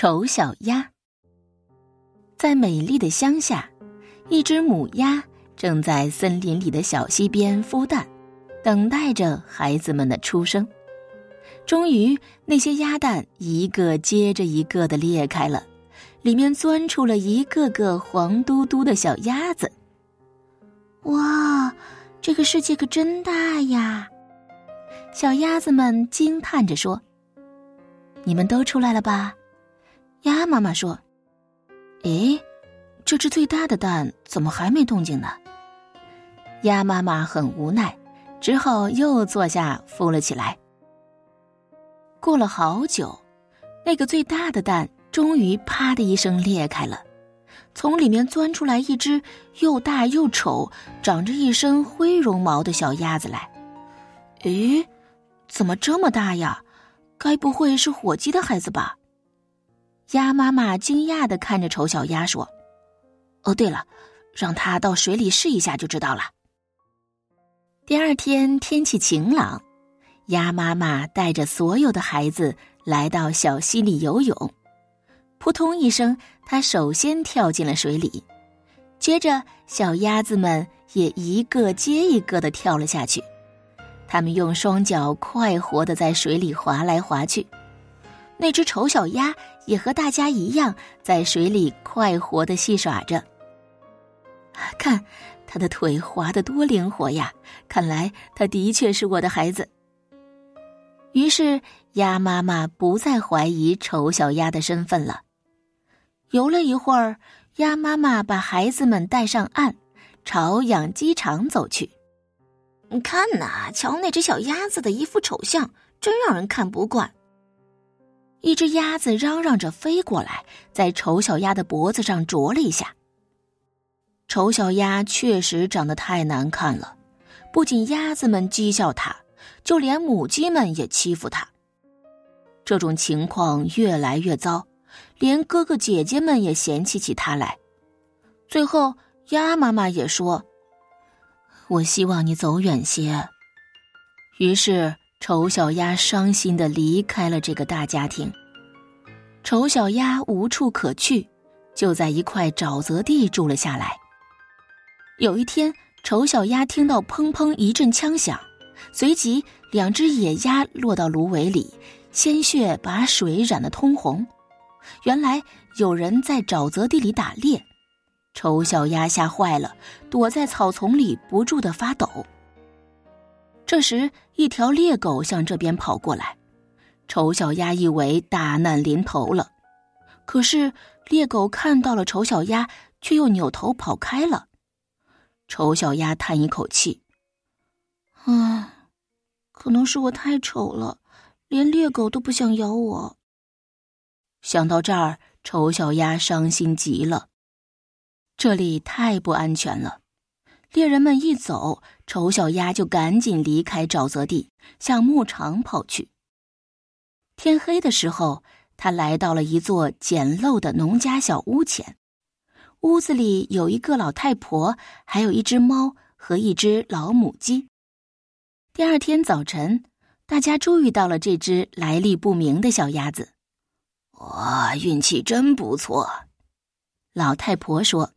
丑小鸭。在美丽的乡下，一只母鸭正在森林里的小溪边孵蛋，等待着孩子们的出生。终于，那些鸭蛋一个接着一个的裂开了，里面钻出了一个个黄嘟嘟的小鸭子。哇，这个世界可真大呀！小鸭子们惊叹着说：“你们都出来了吧？”鸭妈妈说：“诶，这只最大的蛋怎么还没动静呢？”鸭妈妈很无奈，只好又坐下孵了起来。过了好久，那个最大的蛋终于“啪”的一声裂开了，从里面钻出来一只又大又丑、长着一身灰绒毛的小鸭子来。诶，怎么这么大呀？该不会是火鸡的孩子吧？鸭妈妈惊讶的看着丑小鸭说：“哦，对了，让它到水里试一下就知道了。”第二天天气晴朗，鸭妈妈带着所有的孩子来到小溪里游泳。扑通一声，它首先跳进了水里，接着小鸭子们也一个接一个的跳了下去。它们用双脚快活的在水里划来划去。那只丑小鸭也和大家一样，在水里快活的戏耍着。看，它的腿滑得多灵活呀！看来它的确是我的孩子。于是，鸭妈妈不再怀疑丑小鸭的身份了。游了一会儿，鸭妈妈把孩子们带上岸，朝养鸡场走去。你看呐，瞧那只小鸭子的一副丑相，真让人看不惯。一只鸭子嚷嚷着飞过来，在丑小鸭的脖子上啄了一下。丑小鸭确实长得太难看了，不仅鸭子们讥笑它，就连母鸡们也欺负它。这种情况越来越糟，连哥哥姐姐们也嫌弃起它来。最后，鸭妈妈也说：“我希望你走远些。”于是。丑小鸭伤心的离开了这个大家庭。丑小鸭无处可去，就在一块沼泽地住了下来。有一天，丑小鸭听到砰砰一阵枪响，随即两只野鸭落到芦苇里，鲜血把水染得通红。原来有人在沼泽地里打猎。丑小鸭吓坏了，躲在草丛里不住的发抖。这时，一条猎狗向这边跑过来，丑小鸭以为大难临头了，可是猎狗看到了丑小鸭，却又扭头跑开了。丑小鸭叹一口气：“唉，可能是我太丑了，连猎狗都不想咬我。”想到这儿，丑小鸭伤心极了，这里太不安全了。猎人们一走，丑小鸭就赶紧离开沼泽地，向牧场跑去。天黑的时候，他来到了一座简陋的农家小屋前，屋子里有一个老太婆，还有一只猫和一只老母鸡。第二天早晨，大家注意到了这只来历不明的小鸭子。哇，运气真不错，老太婆说。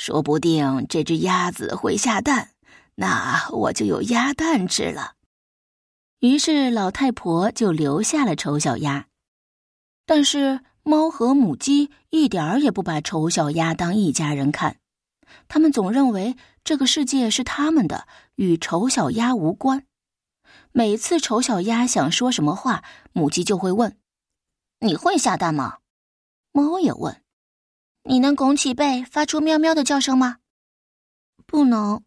说不定这只鸭子会下蛋，那我就有鸭蛋吃了。于是老太婆就留下了丑小鸭，但是猫和母鸡一点儿也不把丑小鸭当一家人看，他们总认为这个世界是他们的，与丑小鸭无关。每次丑小鸭想说什么话，母鸡就会问：“你会下蛋吗？”猫也问。你能拱起背发出喵喵的叫声吗？不能。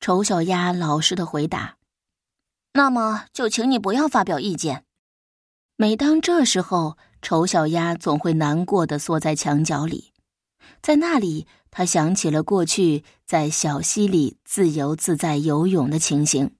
丑小鸭老实的回答。那么就请你不要发表意见。每当这时候，丑小鸭总会难过的缩在墙角里，在那里，他想起了过去在小溪里自由自在游泳的情形。